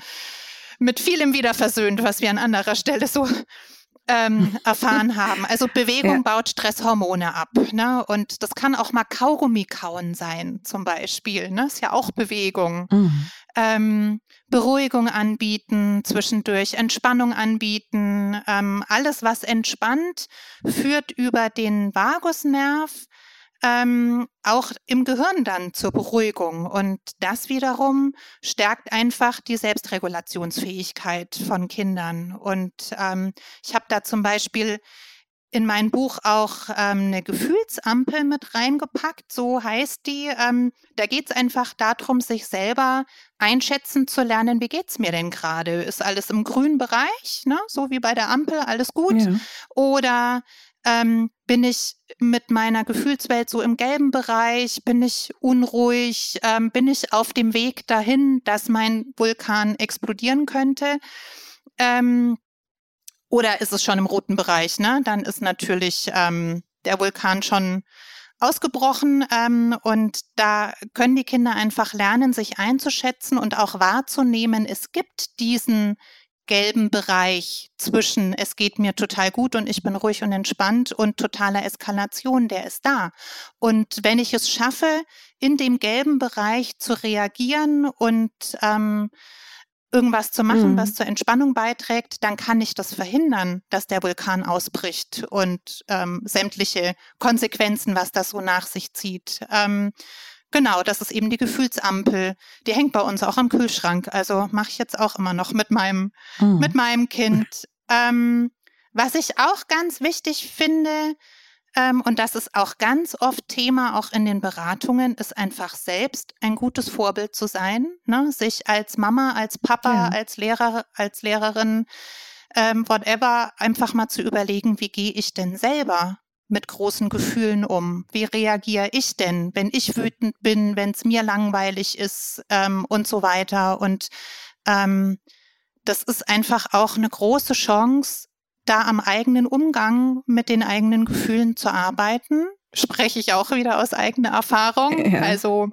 Speaker 4: mit vielem wieder versöhnt, was wir an anderer Stelle so ähm, erfahren haben. Also Bewegung ja. baut Stresshormone ab. Ne? Und das kann auch mal Kaugummi kauen sein, zum Beispiel. Ne? Ist ja auch Bewegung. Mhm. Ähm, Beruhigung anbieten, zwischendurch Entspannung anbieten. Ähm, alles, was entspannt, führt über den Vagusnerv ähm, auch im Gehirn dann zur Beruhigung. Und das wiederum stärkt einfach die Selbstregulationsfähigkeit von Kindern. Und ähm, ich habe da zum Beispiel in mein Buch auch ähm, eine Gefühlsampel mit reingepackt, so heißt die. Ähm, da geht es einfach darum, sich selber einschätzen zu lernen, wie geht's mir denn gerade? Ist alles im grünen Bereich, ne? so wie bei der Ampel, alles gut? Ja. Oder ähm, bin ich mit meiner Gefühlswelt so im gelben Bereich? Bin ich unruhig? Ähm, bin ich auf dem Weg dahin, dass mein Vulkan explodieren könnte? Oder ist es schon im roten Bereich? Ne? Dann ist natürlich ähm, der Vulkan schon ausgebrochen ähm, und da können die Kinder einfach lernen, sich einzuschätzen und auch wahrzunehmen, es gibt diesen gelben Bereich zwischen es geht mir total gut und ich bin ruhig und entspannt und totaler Eskalation, der ist da. Und wenn ich es schaffe, in dem gelben Bereich zu reagieren und ähm, irgendwas zu machen, mhm. was zur Entspannung beiträgt, dann kann ich das verhindern, dass der Vulkan ausbricht und ähm, sämtliche Konsequenzen, was das so nach sich zieht. Ähm, Genau, das ist eben die Gefühlsampel. Die hängt bei uns auch am Kühlschrank. Also mache ich jetzt auch immer noch mit meinem, mhm. mit meinem Kind. Ähm, was ich auch ganz wichtig finde, ähm, und das ist auch ganz oft Thema auch in den Beratungen, ist einfach selbst ein gutes Vorbild zu sein, ne? sich als Mama, als Papa, ja. als Lehrer, als Lehrerin, ähm, whatever, einfach mal zu überlegen, wie gehe ich denn selber mit großen Gefühlen um? Wie reagiere ich denn, wenn ich wütend bin, wenn es mir langweilig ist ähm, und so weiter? Und ähm, das ist einfach auch eine große Chance, da am eigenen Umgang mit den eigenen Gefühlen zu arbeiten. Spreche ich auch wieder aus eigener Erfahrung. Ja. Also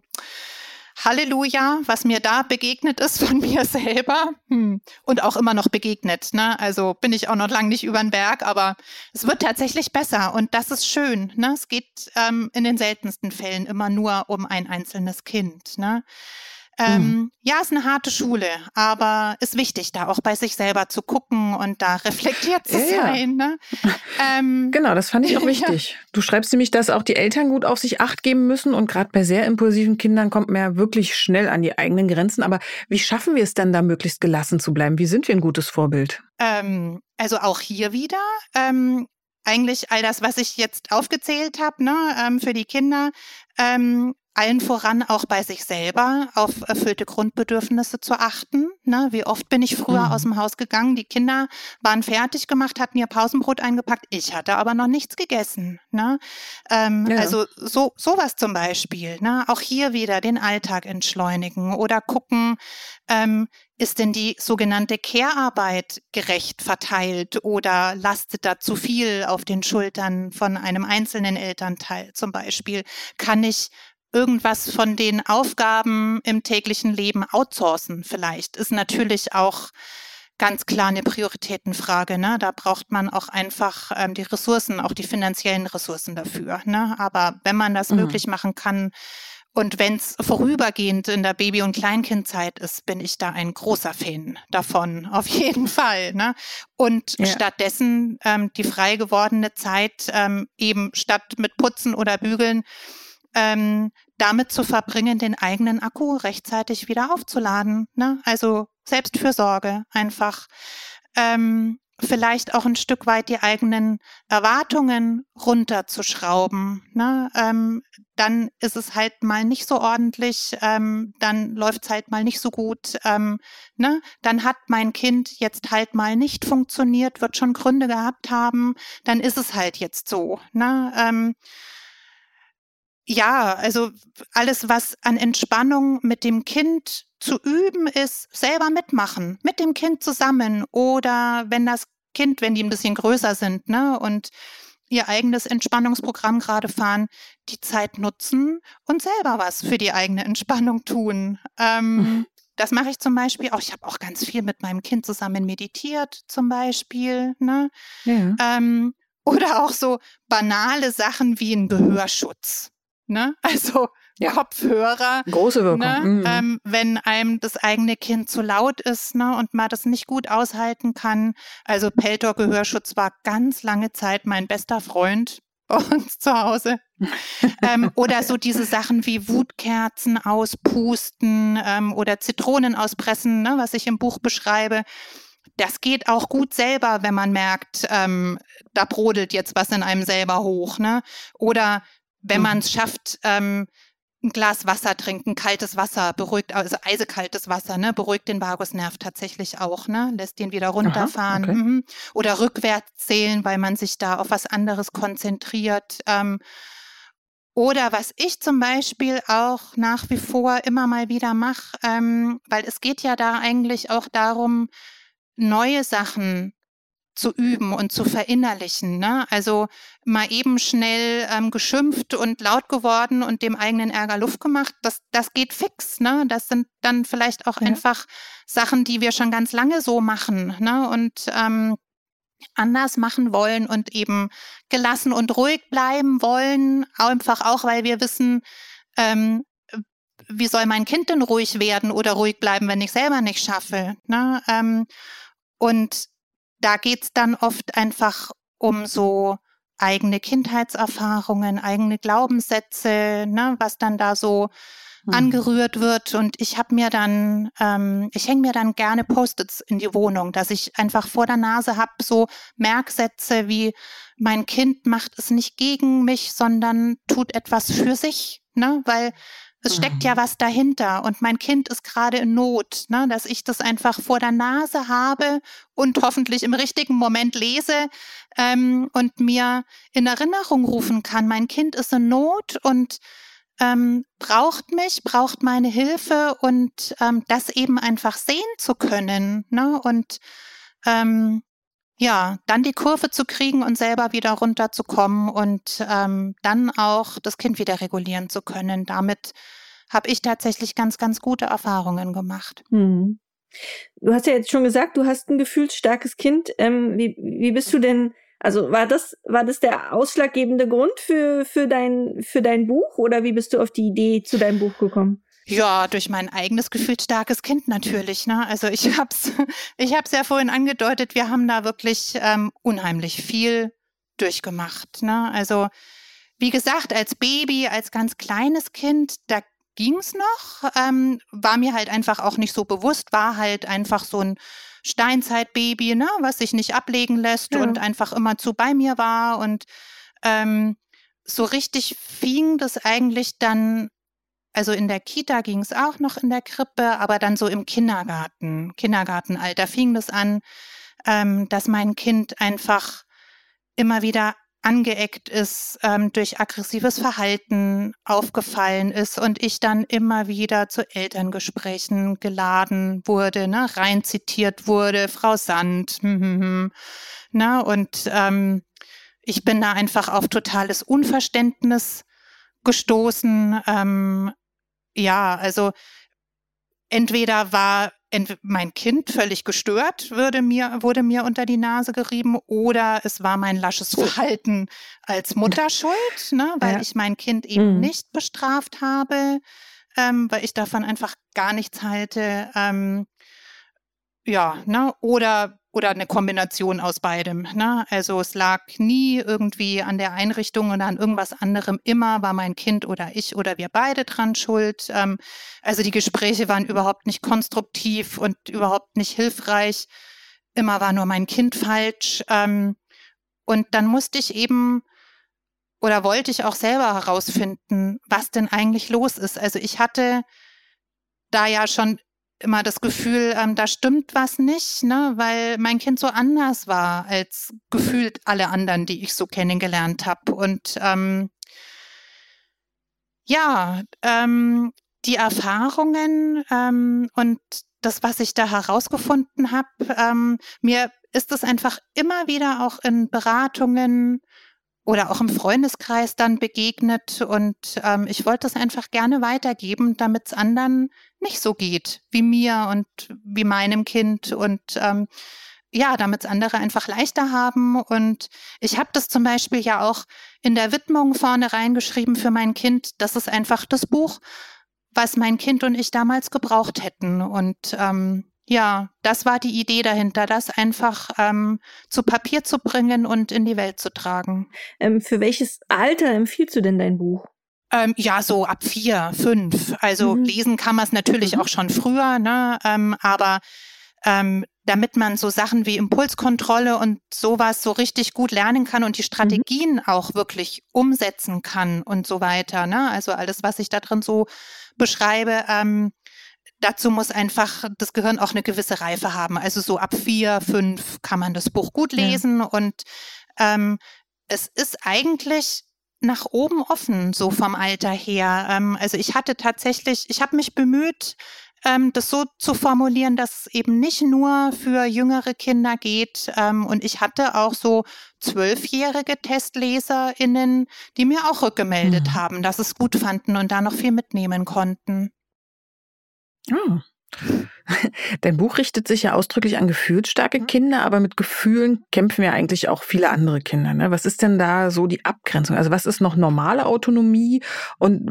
Speaker 4: Halleluja, was mir da begegnet ist von mir selber hm. und auch immer noch begegnet. Ne? Also bin ich auch noch lange nicht über den Berg, aber es wird tatsächlich besser und das ist schön. Ne? Es geht ähm, in den seltensten Fällen immer nur um ein einzelnes Kind. Ne? Ähm, mhm. Ja, ist eine harte Schule, aber ist wichtig, da auch bei sich selber zu gucken und da reflektiert zu ja, sein. Ne?
Speaker 2: Ähm, genau, das fand ich auch wichtig. Ja. Du schreibst nämlich, dass auch die Eltern gut auf sich acht geben müssen und gerade bei sehr impulsiven Kindern kommt man ja wirklich schnell an die eigenen Grenzen. Aber wie schaffen wir es dann da möglichst gelassen zu bleiben? Wie sind wir ein gutes Vorbild?
Speaker 4: Ähm, also auch hier wieder ähm, eigentlich all das, was ich jetzt aufgezählt habe, ne, ähm, für die Kinder, ähm, allen voran auch bei sich selber auf erfüllte Grundbedürfnisse zu achten. Ne? Wie oft bin ich früher mhm. aus dem Haus gegangen, die Kinder waren fertig gemacht, hatten ihr Pausenbrot eingepackt, ich hatte aber noch nichts gegessen. Ne? Ähm, ja. Also so sowas zum Beispiel. Ne? Auch hier wieder den Alltag entschleunigen oder gucken, ähm, ist denn die sogenannte Care-Arbeit gerecht verteilt oder lastet da zu viel auf den Schultern von einem einzelnen Elternteil zum Beispiel? Kann ich irgendwas von den Aufgaben im täglichen Leben outsourcen vielleicht, ist natürlich auch ganz klar eine Prioritätenfrage. Ne? Da braucht man auch einfach ähm, die Ressourcen, auch die finanziellen Ressourcen dafür. Ne? Aber wenn man das mhm. möglich machen kann, und wenn es vorübergehend in der Baby- und Kleinkindzeit ist, bin ich da ein großer Fan davon, auf jeden Fall. Ne? Und ja. stattdessen ähm, die frei gewordene Zeit ähm, eben statt mit Putzen oder Bügeln ähm, damit zu verbringen, den eigenen Akku rechtzeitig wieder aufzuladen. Ne? Also Selbstfürsorge einfach. Ähm, vielleicht auch ein Stück weit die eigenen Erwartungen runterzuschrauben. Ne? Ähm, dann ist es halt mal nicht so ordentlich, ähm, dann läuft es halt mal nicht so gut. Ähm, ne? Dann hat mein Kind jetzt halt mal nicht funktioniert, wird schon Gründe gehabt haben, dann ist es halt jetzt so. Ne? Ja, also alles, was an Entspannung mit dem Kind zu üben ist, selber mitmachen, mit dem Kind zusammen oder wenn das Kind, wenn die ein bisschen größer sind, ne, und ihr eigenes Entspannungsprogramm gerade fahren, die Zeit nutzen und selber was für die eigene Entspannung tun. Ähm, mhm. Das mache ich zum Beispiel auch. Ich habe auch ganz viel mit meinem Kind zusammen meditiert, zum Beispiel. Ne? Ja. Ähm, oder auch so banale Sachen wie ein Gehörschutz. Ne? Also ja. Kopfhörer.
Speaker 2: Große Wirkung.
Speaker 4: Ne? Mhm. Ähm, wenn einem das eigene Kind zu laut ist ne? und man das nicht gut aushalten kann. Also Peltor-Gehörschutz war ganz lange Zeit mein bester Freund bei uns zu Hause. ähm, oder so diese Sachen wie Wutkerzen auspusten ähm, oder Zitronen auspressen, ne? was ich im Buch beschreibe das geht auch gut selber, wenn man merkt, ähm, da brodelt jetzt was in einem selber hoch, ne? Oder wenn mhm. man es schafft, ähm, ein Glas Wasser trinken, kaltes Wasser beruhigt, also eisekaltes Wasser, ne, beruhigt den Vagusnerv tatsächlich auch, ne, lässt ihn wieder runterfahren. Aha, okay. mhm. Oder rückwärts zählen, weil man sich da auf was anderes konzentriert. Ähm, oder was ich zum Beispiel auch nach wie vor immer mal wieder mache, ähm, weil es geht ja da eigentlich auch darum, neue Sachen zu üben und zu verinnerlichen. Ne? Also mal eben schnell ähm, geschimpft und laut geworden und dem eigenen Ärger Luft gemacht, das, das geht fix. Ne? Das sind dann vielleicht auch ja. einfach Sachen, die wir schon ganz lange so machen ne? und ähm, anders machen wollen und eben gelassen und ruhig bleiben wollen, einfach auch, weil wir wissen, ähm, wie soll mein Kind denn ruhig werden oder ruhig bleiben, wenn ich selber nicht schaffe. Ne? Ähm, und da geht's dann oft einfach um so eigene Kindheitserfahrungen, eigene Glaubenssätze, ne, was dann da so mhm. angerührt wird. Und ich habe mir dann, ähm, ich hänge mir dann gerne Post-its in die Wohnung, dass ich einfach vor der Nase habe so Merksätze wie mein Kind macht es nicht gegen mich, sondern tut etwas für sich, ne, weil es steckt ja was dahinter und mein Kind ist gerade in Not, ne, dass ich das einfach vor der Nase habe und hoffentlich im richtigen Moment lese ähm, und mir in Erinnerung rufen kann, mein Kind ist in Not und ähm, braucht mich, braucht meine Hilfe und ähm, das eben einfach sehen zu können ne, und ähm, ja, dann die Kurve zu kriegen und selber wieder runterzukommen und ähm, dann auch das Kind wieder regulieren zu können. Damit habe ich tatsächlich ganz, ganz gute Erfahrungen gemacht.
Speaker 3: Hm. Du hast ja jetzt schon gesagt, du hast ein gefühlsstarkes Kind. Ähm, wie, wie bist du denn, also war das, war das der ausschlaggebende Grund für, für, dein, für dein Buch oder wie bist du auf die Idee zu deinem Buch gekommen?
Speaker 4: Ja, durch mein eigenes gefühlsstarkes Kind natürlich. Ne? Also ich hab's, ich hab's ja vorhin angedeutet, wir haben da wirklich ähm, unheimlich viel durchgemacht. Ne? Also wie gesagt, als Baby, als ganz kleines Kind, da ging's noch, ähm, war mir halt einfach auch nicht so bewusst, war halt einfach so ein Steinzeitbaby, ne, was sich nicht ablegen lässt ja. und einfach immer zu bei mir war und ähm, so richtig fing das eigentlich dann also in der Kita ging es auch noch in der Krippe, aber dann so im Kindergarten, Kindergartenalter fing das an, ähm, dass mein Kind einfach immer wieder angeeckt ist, ähm, durch aggressives Verhalten aufgefallen ist und ich dann immer wieder zu Elterngesprächen geladen wurde, ne, rein zitiert wurde, Frau Sand, hm, hm, hm, ne, und ähm, ich bin da einfach auf totales Unverständnis gestoßen, ähm, ja, also entweder war ent mein Kind völlig gestört, würde mir, wurde mir unter die Nase gerieben, oder es war mein lasches Verhalten als Mutter schuld, ne, weil ja. ich mein Kind eben mhm. nicht bestraft habe, ähm, weil ich davon einfach gar nichts halte. Ähm, ja, ne, oder oder eine Kombination aus beidem. Ne? Also es lag nie irgendwie an der Einrichtung oder an irgendwas anderem. Immer war mein Kind oder ich oder wir beide dran schuld. Ähm, also die Gespräche waren überhaupt nicht konstruktiv und überhaupt nicht hilfreich. Immer war nur mein Kind falsch. Ähm, und dann musste ich eben oder wollte ich auch selber herausfinden, was denn eigentlich los ist. Also ich hatte da ja schon immer das Gefühl, ähm, da stimmt was nicht, ne, weil mein Kind so anders war als gefühlt alle anderen, die ich so kennengelernt habe. Und ähm, ja, ähm, die Erfahrungen ähm, und das, was ich da herausgefunden habe, ähm, mir ist es einfach immer wieder auch in Beratungen oder auch im Freundeskreis dann begegnet. Und ähm, ich wollte das einfach gerne weitergeben, damit es anderen nicht so geht wie mir und wie meinem Kind. Und ähm, ja, damit es andere einfach leichter haben. Und ich habe das zum Beispiel ja auch in der Widmung vorne reingeschrieben für mein Kind. Das ist einfach das Buch, was mein Kind und ich damals gebraucht hätten. Und ähm, ja, das war die Idee dahinter, das einfach ähm, zu Papier zu bringen und in die Welt zu tragen.
Speaker 3: Ähm, für welches Alter empfiehlst du denn dein Buch?
Speaker 4: Ähm, ja, so ab vier, fünf. Also mhm. lesen kann man es natürlich mhm. auch schon früher, ne? Ähm, aber ähm, damit man so Sachen wie Impulskontrolle und sowas so richtig gut lernen kann und die mhm. Strategien mhm. auch wirklich umsetzen kann und so weiter. Ne? Also alles, was ich da drin so beschreibe, ähm, dazu muss einfach das Gehirn auch eine gewisse Reife haben. Also so ab vier, fünf kann man das Buch gut lesen ja. und ähm, es ist eigentlich nach oben offen, so vom Alter her. Ähm, also ich hatte tatsächlich, ich habe mich bemüht, ähm, das so zu formulieren, dass es eben nicht nur für jüngere Kinder geht. Ähm, und ich hatte auch so zwölfjährige TestleserInnen, die mir auch rückgemeldet mhm. haben, dass es gut fanden und da noch viel mitnehmen konnten.
Speaker 2: Oh. Dein Buch richtet sich ja ausdrücklich an gefühlsstarke mhm. Kinder, aber mit Gefühlen kämpfen ja eigentlich auch viele andere Kinder. Ne? Was ist denn da so die Abgrenzung? Also was ist noch normale Autonomie und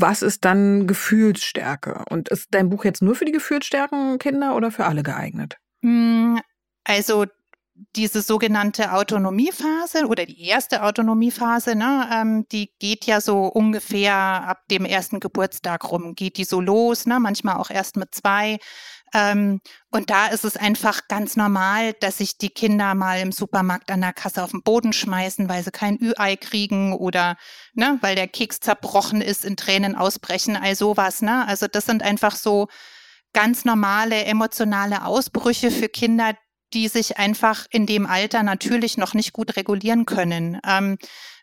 Speaker 2: was ist dann Gefühlsstärke? Und ist dein Buch jetzt nur für die gefühlsstarken Kinder oder für alle geeignet?
Speaker 4: Hm, also diese sogenannte Autonomiephase oder die erste Autonomiephase, ne, ähm, die geht ja so ungefähr ab dem ersten Geburtstag rum, geht die so los, ne, manchmal auch erst mit zwei. Ähm, und da ist es einfach ganz normal, dass sich die Kinder mal im Supermarkt an der Kasse auf den Boden schmeißen, weil sie kein Ü-Ei kriegen oder ne, weil der Keks zerbrochen ist, in Tränen ausbrechen, all sowas. Ne? Also das sind einfach so ganz normale emotionale Ausbrüche für Kinder, die sich einfach in dem Alter natürlich noch nicht gut regulieren können. Ähm,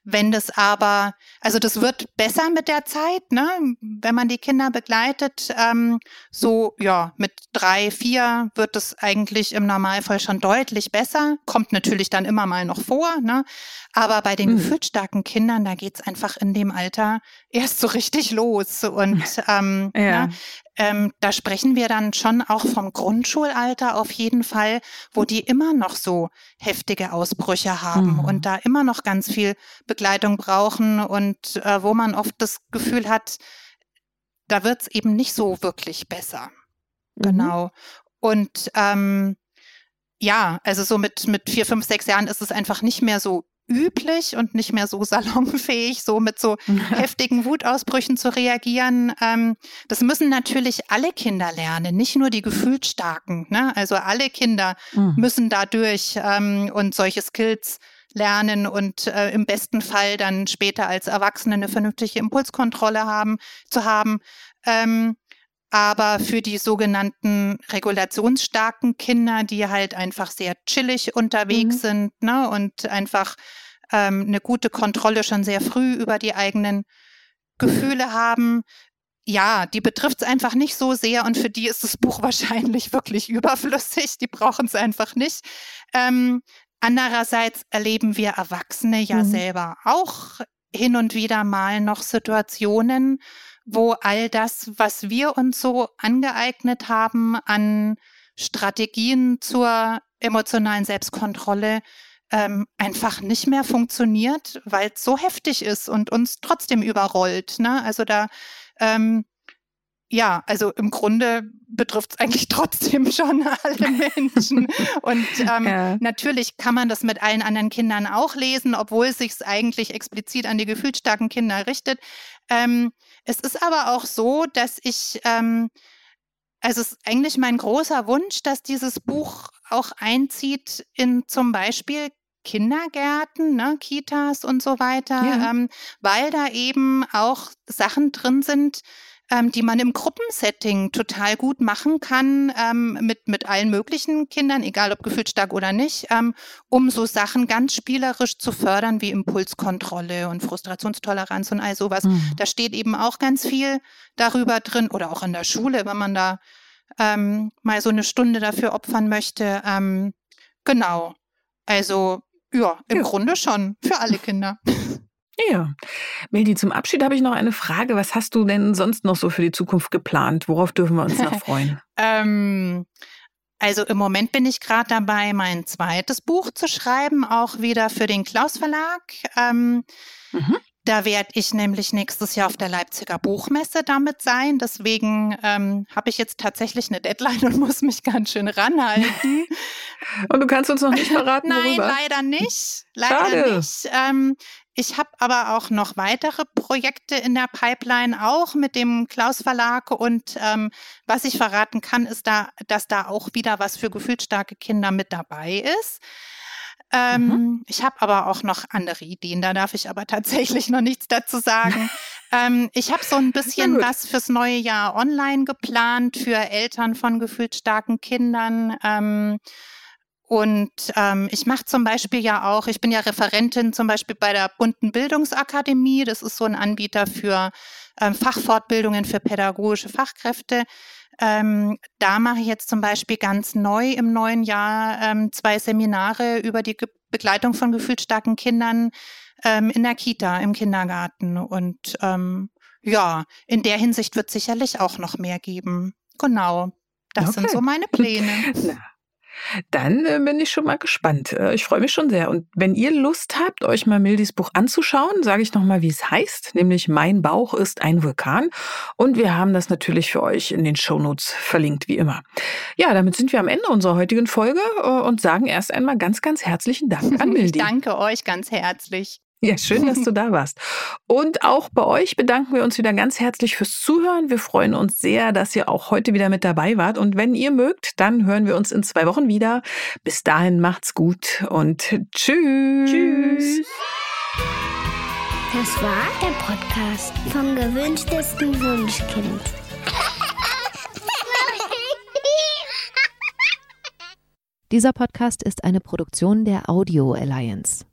Speaker 4: wenn das aber, also das wird besser mit der Zeit, ne? wenn man die Kinder begleitet. Ähm, so, ja, mit drei, vier wird es eigentlich im Normalfall schon deutlich besser. Kommt natürlich dann immer mal noch vor. Ne? Aber bei den mhm. gefühlsstarken Kindern, da geht's einfach in dem Alter erst so richtig los. Und ähm, ja. ne? Ähm, da sprechen wir dann schon auch vom Grundschulalter auf jeden Fall, wo die immer noch so heftige Ausbrüche haben mhm. und da immer noch ganz viel Begleitung brauchen und äh, wo man oft das Gefühl hat, da wird's eben nicht so wirklich besser. Mhm. Genau. Und ähm, ja, also so mit, mit vier, fünf, sechs Jahren ist es einfach nicht mehr so üblich und nicht mehr so salonfähig, so mit so heftigen Wutausbrüchen zu reagieren. Ähm, das müssen natürlich alle Kinder lernen, nicht nur die Gefühlsstarken. Ne? Also alle Kinder mhm. müssen dadurch ähm, und solche Skills lernen und äh, im besten Fall dann später als Erwachsene eine vernünftige Impulskontrolle haben, zu haben. Ähm, aber für die sogenannten regulationsstarken Kinder, die halt einfach sehr chillig unterwegs mhm. sind ne, und einfach ähm, eine gute Kontrolle schon sehr früh über die eigenen Gefühle haben, ja, die betrifft es einfach nicht so sehr und für die ist das Buch wahrscheinlich wirklich überflüssig. Die brauchen es einfach nicht. Ähm, andererseits erleben wir Erwachsene ja mhm. selber auch hin und wieder mal noch Situationen, wo all das, was wir uns so angeeignet haben an Strategien zur emotionalen Selbstkontrolle, ähm, einfach nicht mehr funktioniert, weil es so heftig ist und uns trotzdem überrollt. Ne? Also da, ähm, ja, also im Grunde betrifft es eigentlich trotzdem schon alle Menschen. Und ähm, ja. natürlich kann man das mit allen anderen Kindern auch lesen, obwohl es sich eigentlich explizit an die gefühlsstarken Kinder richtet. Ähm, es ist aber auch so, dass ich, ähm, also es ist eigentlich mein großer Wunsch, dass dieses Buch auch einzieht in zum Beispiel Kindergärten, ne, Kitas und so weiter, ja. ähm, weil da eben auch Sachen drin sind, ähm, die man im Gruppensetting total gut machen kann, ähm, mit, mit allen möglichen Kindern, egal ob gefühlsstark oder nicht, ähm, um so Sachen ganz spielerisch zu fördern wie Impulskontrolle und Frustrationstoleranz und all sowas. Mhm. Da steht eben auch ganz viel darüber drin oder auch in der Schule, wenn man da ähm, mal so eine Stunde dafür opfern möchte. Ähm, genau. Also ja, im ja. Grunde schon für alle Kinder.
Speaker 2: Ja. Meldi, zum Abschied habe ich noch eine Frage. Was hast du denn sonst noch so für die Zukunft geplant? Worauf dürfen wir uns noch freuen?
Speaker 4: ähm, also im Moment bin ich gerade dabei, mein zweites Buch zu schreiben, auch wieder für den Klaus Verlag. Ähm, mhm. Da werde ich nämlich nächstes Jahr auf der Leipziger Buchmesse damit sein. Deswegen ähm, habe ich jetzt tatsächlich eine Deadline und muss mich ganz schön ranhalten.
Speaker 2: und du kannst uns noch nicht verraten,
Speaker 4: Nein,
Speaker 2: worüber?
Speaker 4: leider nicht. Leider Schade. nicht. Ähm, ich habe aber auch noch weitere Projekte in der Pipeline, auch mit dem Klaus Verlag. Und ähm, was ich verraten kann, ist da, dass da auch wieder was für gefühlsstarke Kinder mit dabei ist. Ähm, mhm. Ich habe aber auch noch andere Ideen, da darf ich aber tatsächlich noch nichts dazu sagen. ähm, ich habe so ein bisschen was fürs neue Jahr online geplant für Eltern von gefühlt starken Kindern. Ähm, und ähm, ich mache zum Beispiel ja auch, ich bin ja Referentin zum Beispiel bei der Bunten Bildungsakademie. Das ist so ein Anbieter für ähm, Fachfortbildungen für pädagogische Fachkräfte. Ähm, da mache ich jetzt zum Beispiel ganz neu im neuen Jahr ähm, zwei Seminare über die Ge Begleitung von gefühlsstarken Kindern ähm, in der Kita, im Kindergarten. Und ähm, ja, in der Hinsicht wird sicherlich auch noch mehr geben. Genau. Das okay. sind so meine Pläne.
Speaker 2: Dann äh, bin ich schon mal gespannt. Äh, ich freue mich schon sehr. Und wenn ihr Lust habt, euch mal Mildis Buch anzuschauen, sage ich nochmal, wie es heißt, nämlich Mein Bauch ist ein Vulkan. Und wir haben das natürlich für euch in den Shownotes verlinkt, wie immer. Ja, damit sind wir am Ende unserer heutigen Folge äh, und sagen erst einmal ganz, ganz herzlichen Dank an Mildi.
Speaker 4: Ich danke euch ganz herzlich.
Speaker 2: Ja, schön, dass du da warst. Und auch bei euch bedanken wir uns wieder ganz herzlich fürs Zuhören. Wir freuen uns sehr, dass ihr auch heute wieder mit dabei wart. Und wenn ihr mögt, dann hören wir uns in zwei Wochen wieder. Bis dahin macht's gut und tschüss. Tschüss.
Speaker 1: Das war der Podcast vom gewünschtesten Wunschkind.
Speaker 5: Dieser Podcast ist eine Produktion der Audio Alliance.